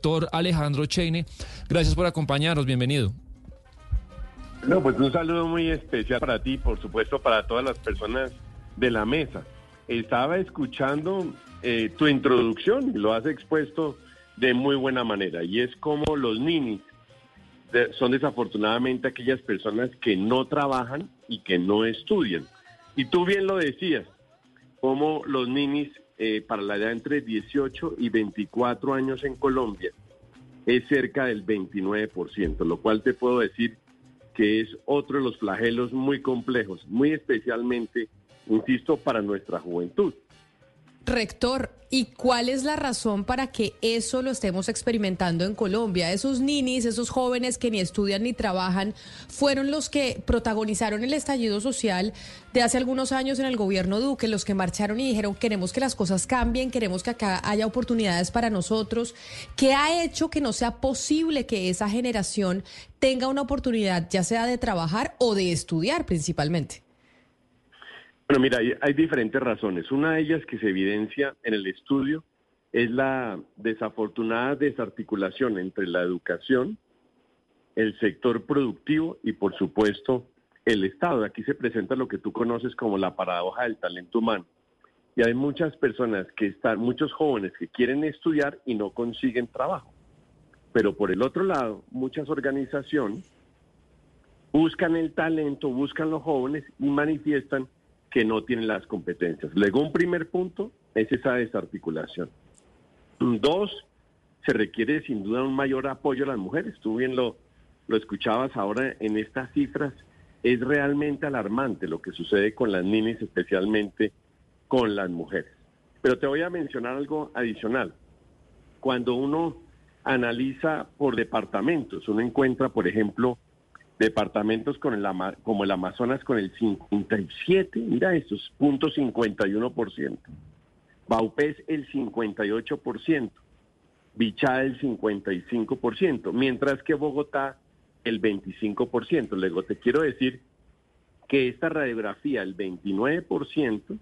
Doctor Alejandro Cheine, gracias por acompañarnos, bienvenido. No, pues un saludo muy especial para ti, por supuesto, para todas las personas de la mesa. Estaba escuchando eh, tu introducción y lo has expuesto de muy buena manera, y es como los ninis son desafortunadamente aquellas personas que no trabajan y que no estudian. Y tú bien lo decías, como los ninis eh, para la edad entre 18 y 24 años en Colombia es cerca del 29%, lo cual te puedo decir que es otro de los flagelos muy complejos, muy especialmente, insisto, para nuestra juventud. Rector, ¿y cuál es la razón para que eso lo estemos experimentando en Colombia? Esos ninis, esos jóvenes que ni estudian ni trabajan, fueron los que protagonizaron el estallido social de hace algunos años en el gobierno Duque, los que marcharon y dijeron queremos que las cosas cambien, queremos que acá haya oportunidades para nosotros. ¿Qué ha hecho que no sea posible que esa generación tenga una oportunidad, ya sea de trabajar o de estudiar principalmente? Bueno, mira, hay, hay diferentes razones. Una de ellas que se evidencia en el estudio es la desafortunada desarticulación entre la educación, el sector productivo y, por supuesto, el Estado. Aquí se presenta lo que tú conoces como la paradoja del talento humano. Y hay muchas personas que están, muchos jóvenes que quieren estudiar y no consiguen trabajo. Pero por el otro lado, muchas organizaciones buscan el talento, buscan los jóvenes y manifiestan que no tienen las competencias. Luego, un primer punto es esa desarticulación. Dos, se requiere sin duda un mayor apoyo a las mujeres. Tú bien lo, lo escuchabas ahora en estas cifras. Es realmente alarmante lo que sucede con las niñas, especialmente con las mujeres. Pero te voy a mencionar algo adicional. Cuando uno analiza por departamentos, uno encuentra, por ejemplo, departamentos con el, Ama- como el Amazonas con el 57, mira estos, punto 51%. Baupés el 58%, Bichá el 55%, mientras que Bogotá el 25%. Luego te quiero decir que esta radiografía, el 29%,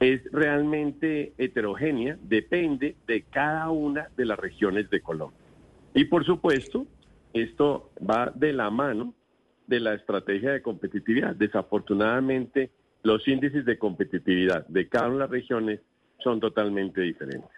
es realmente heterogénea, depende de cada una de las regiones de Colombia. Y por supuesto, esto va de la mano de la estrategia de competitividad. Desafortunadamente, los índices de competitividad de cada una de las regiones son totalmente diferentes.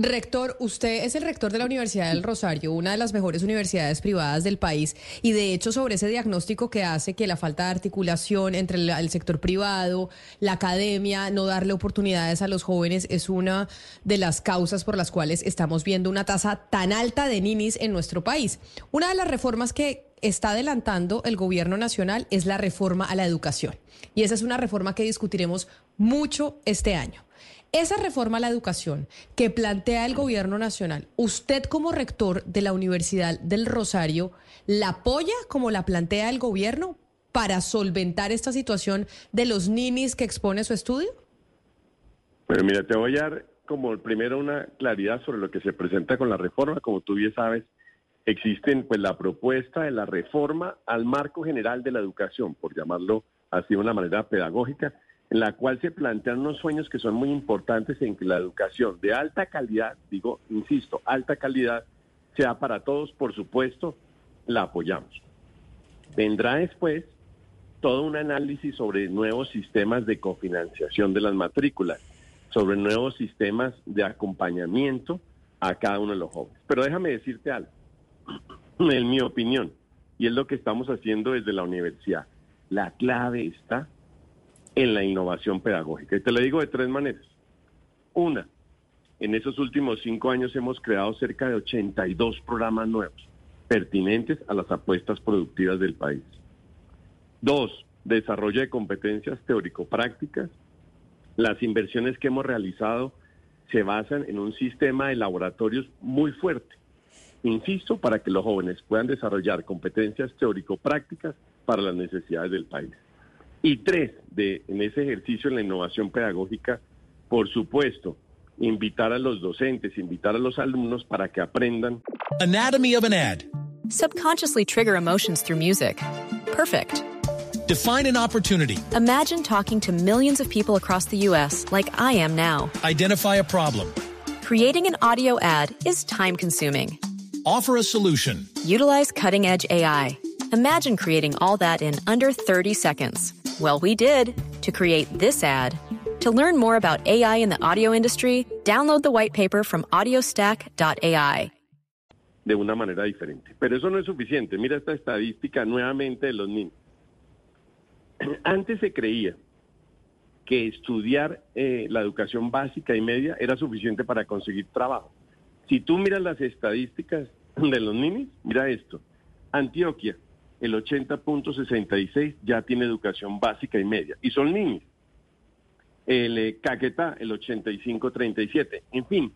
Rector, usted es el rector de la Universidad del Rosario, una de las mejores universidades privadas del país, y de hecho sobre ese diagnóstico que hace que la falta de articulación entre el, sector privado, la academia, no darle oportunidades a los jóvenes es una de las causas por las cuales estamos viendo una tasa tan alta de ninis en nuestro país. Una de las reformas que está adelantando el gobierno nacional es la reforma a la educación, y esa es una reforma que discutiremos mucho este año. Esa reforma a la educación que plantea el gobierno nacional, usted como rector de la Universidad del Rosario, ¿la apoya como la plantea el gobierno para solventar esta situación de los ninis que expone su estudio? Pero mira, te voy a dar como primero una claridad sobre lo que se presenta con la reforma. Como tú bien sabes, existen pues la propuesta de la reforma al marco general de la educación, por llamarlo así de una manera pedagógica, en la cual se plantean unos sueños que son muy importantes en que la educación de alta calidad, digo, insisto, alta calidad, sea para todos, por supuesto, la apoyamos. Vendrá después todo un análisis sobre nuevos sistemas de cofinanciación de las matrículas, sobre nuevos sistemas de acompañamiento a cada uno de los jóvenes. Pero déjame decirte algo, en mi opinión, y es lo que estamos haciendo desde la universidad, la clave está en la innovación pedagógica. Y te lo digo de tres maneras. Una, en esos últimos cinco años hemos creado cerca de 82 programas nuevos pertinentes a las apuestas productivas del país. Dos, desarrollo de competencias teórico-prácticas. Las inversiones que hemos realizado se basan en un sistema de laboratorios muy fuerte. insisto, para que los jóvenes puedan desarrollar competencias teórico-prácticas para las necesidades del país. Y tres, de, en ese ejercicio en la innovación pedagógica, por supuesto, invitar a los docentes, invitar a los alumnos para que aprendan. Anatomy of an ad. Subconsciously trigger emotions through music. Perfect. Define an opportunity. Imagine talking to millions of people across the U.S. like I am now. Identify a problem. Creating an audio ad is time consuming. Offer a solution. Utilize cutting edge AI. Imagine creating all that in under 30 seconds. Well, we did to create this ad. To learn more about AI in the audio industry, download the white paper from audiostack.ai. de una manera diferente. Pero eso no es suficiente. Mira esta estadística nuevamente de los niños. Antes se creía que estudiar eh, la educación básica y media era suficiente para conseguir trabajo. Si tú miras las estadísticas de los niños, mira esto. Antioquia, el 80.66 ya tiene educación básica y media. Y son niños. El eh, Caquetá, el 85.37. En fin,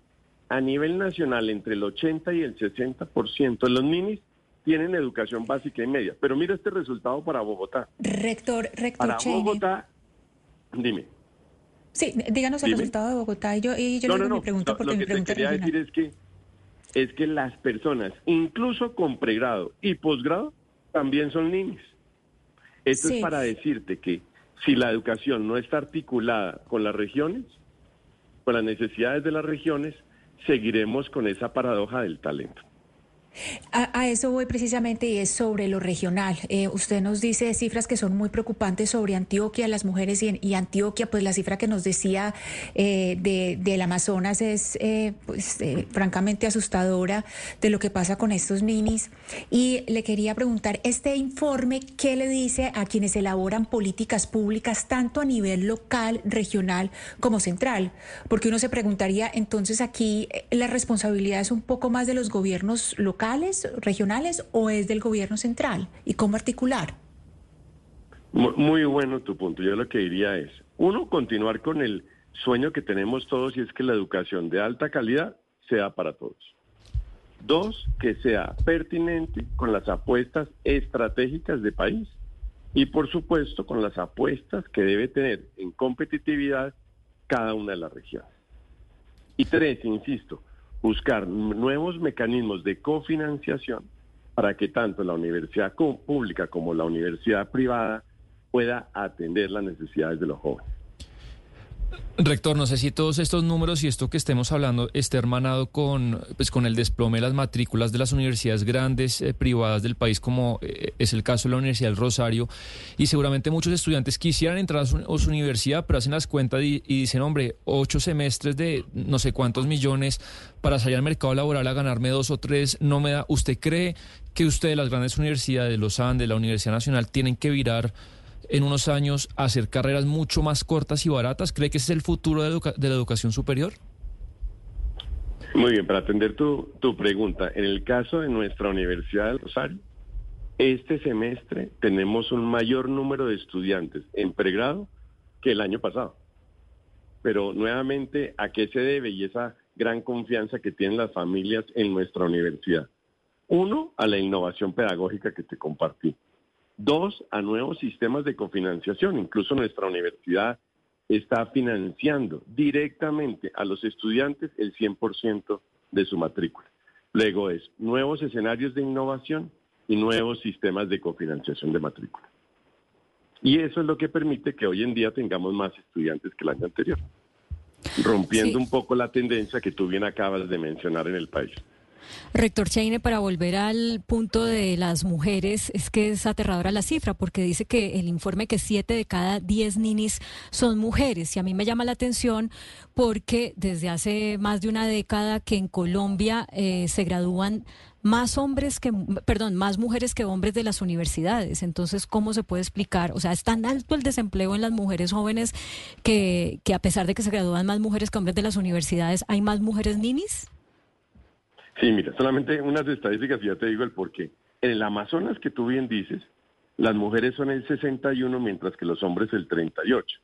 a nivel nacional, entre el 80 y el 60% de los niños tienen educación básica y media. Pero mira este resultado para Bogotá. Rector, rector Para. Bogotá, dime. Sí, díganos el Dime. resultado de Bogotá y yo, y yo No, luego no, me no. pregunto Lo- porque lo mi que te pregunta quería decir es que es que las personas, incluso con pregrado y posgrado, también son niños. Esto Sí. es para decirte que si la educación no está articulada con las regiones, con las necesidades de las regiones, seguiremos con esa paradoja del talento. A, eso voy precisamente y es sobre lo regional. Eh, usted nos dice cifras que son muy preocupantes sobre Antioquia, las mujeres y, Antioquia, pues la cifra que nos decía eh, de, del Amazonas es eh, pues, francamente asustadora de lo que pasa con estos ninis. Y le quería preguntar, este informe, ¿qué le dice a quienes elaboran políticas públicas tanto a nivel local, regional como central? Porque uno se preguntaría, entonces aquí la responsabilidad es un poco más de los gobiernos locales, regionales o es del gobierno central? ¿Y cómo articular? Mu- Muy bueno tu punto. Yo lo que diría es, uno, continuar con el sueño que tenemos todos y es que la educación de alta calidad sea para todos. Dos, que sea pertinente con las apuestas estratégicas de país y por supuesto con las apuestas que debe tener en competitividad cada una de las regiones. Y tres, insisto, buscar nuevos mecanismos de cofinanciación para que tanto la universidad pública como la universidad privada pueda atender las necesidades de los jóvenes. Rector, no sé si todos estos números y esto que estemos hablando esté hermanado con, pues, con el desplome de las matrículas de las universidades grandes eh, privadas del país, como eh, es el caso de la Universidad del Rosario. Y seguramente muchos estudiantes quisieran entrar a su, universidad, pero hacen las cuentas y, y dicen, hombre, ocho semestres de no sé cuántos millones para salir al mercado laboral a ganarme dos o tres, no me da. ¿Usted cree que ustedes, las grandes universidades, los Andes, la Universidad Nacional, tienen que virar en unos años hacer carreras mucho más cortas y baratas? ¿Cree que ese es el futuro de la educación superior? Muy bien, para atender tu, tu pregunta, en el caso de nuestra Universidad del Rosario, este semestre tenemos un mayor número de estudiantes en pregrado que el año pasado. Pero nuevamente, ¿a qué se debe? Y esa gran confianza que tienen las familias en nuestra universidad. Uno, a la innovación pedagógica que te compartí. Dos, a nuevos sistemas de cofinanciación. Incluso nuestra universidad está financiando directamente a los estudiantes el 100% de su matrícula. Luego es nuevos escenarios de innovación y nuevos sistemas de cofinanciación de matrícula. Y eso es lo que permite que hoy en día tengamos más estudiantes que el año anterior, rompiendo Sí. un poco la tendencia que tú bien acabas de mencionar en el país. Rector Cheine, para volver al punto de las mujeres, es que es aterradora la cifra, porque dice que el informe que siete de cada diez ninis son mujeres. Y a mí me llama la atención porque desde hace más de una década que en Colombia eh, se gradúan más hombres que, perdón, más mujeres que hombres de las universidades. Entonces, ¿cómo se puede explicar? O sea, es tan alto el desempleo en las mujeres jóvenes que, que a pesar de que se gradúan más mujeres que hombres de las universidades, ¿hay más mujeres ninis? Sí, mira, solamente unas estadísticas y ya te digo el por qué. En el Amazonas, que tú bien dices, las mujeres son el 61, mientras que los hombres el 38.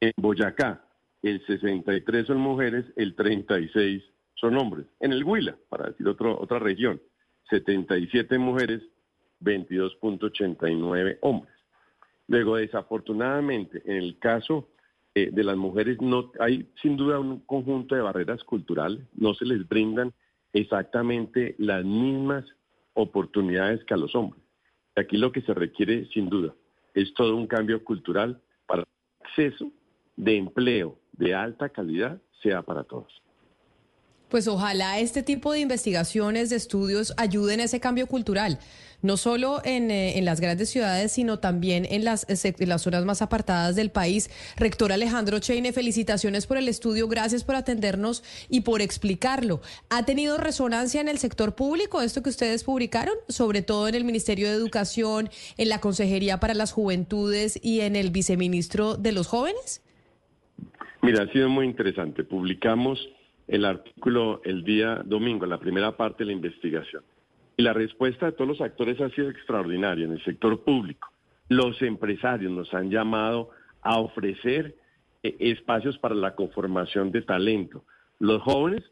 En Boyacá, el 63 son mujeres, el 36 son hombres. En el Huila, para decir otro, otra región, 77 mujeres, 22.89 hombres. Luego, desafortunadamente, en el caso eh, de las mujeres no hay sin duda un conjunto de barreras culturales, no se les brindan exactamente las mismas oportunidades que a los hombres. Aquí lo que se requiere sin duda es todo un cambio cultural para el acceso de empleo de alta calidad sea para todos. Pues ojalá este tipo de investigaciones, de estudios, ayuden a ese cambio cultural, no solo en, eh, las grandes ciudades, sino también en las, en las zonas más apartadas del país. Rector Alejandro Cheine, felicitaciones por el estudio, gracias por atendernos y por explicarlo. ¿Ha tenido resonancia en el sector público esto que ustedes publicaron, sobre todo en el Ministerio de Educación, en la Consejería para las Juventudes y en el Viceministro de los Jóvenes? Mira, ha sido muy interesante. Publicamos el artículo el día domingo, la primera parte de la investigación. Y la respuesta de todos los actores ha sido extraordinaria en el sector público. Los empresarios nos han llamado a ofrecer eh, espacios para la conformación de talento. Los jóvenes,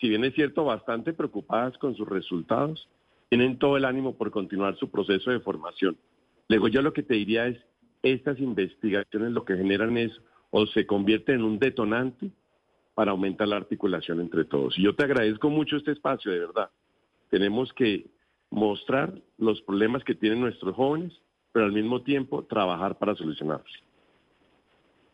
si bien es cierto, bastante preocupadas con sus resultados, tienen todo el ánimo por continuar su proceso de formación. Luego yo lo que te diría es, estas investigaciones lo que generan es o se convierten en un detonante para aumentar la articulación entre todos. Y yo te agradezco mucho este espacio, de verdad. Tenemos que mostrar los problemas que tienen nuestros jóvenes, pero al mismo tiempo trabajar para solucionarlos.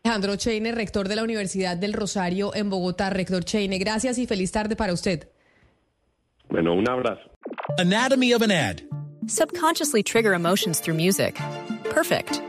Alejandro Cheine, rector de la Universidad del Rosario en Bogotá. Rector Cheine, gracias y feliz tarde para usted. Bueno, un abrazo. Anatomy of an ad. Subconsciously trigger emotions through music. Perfect.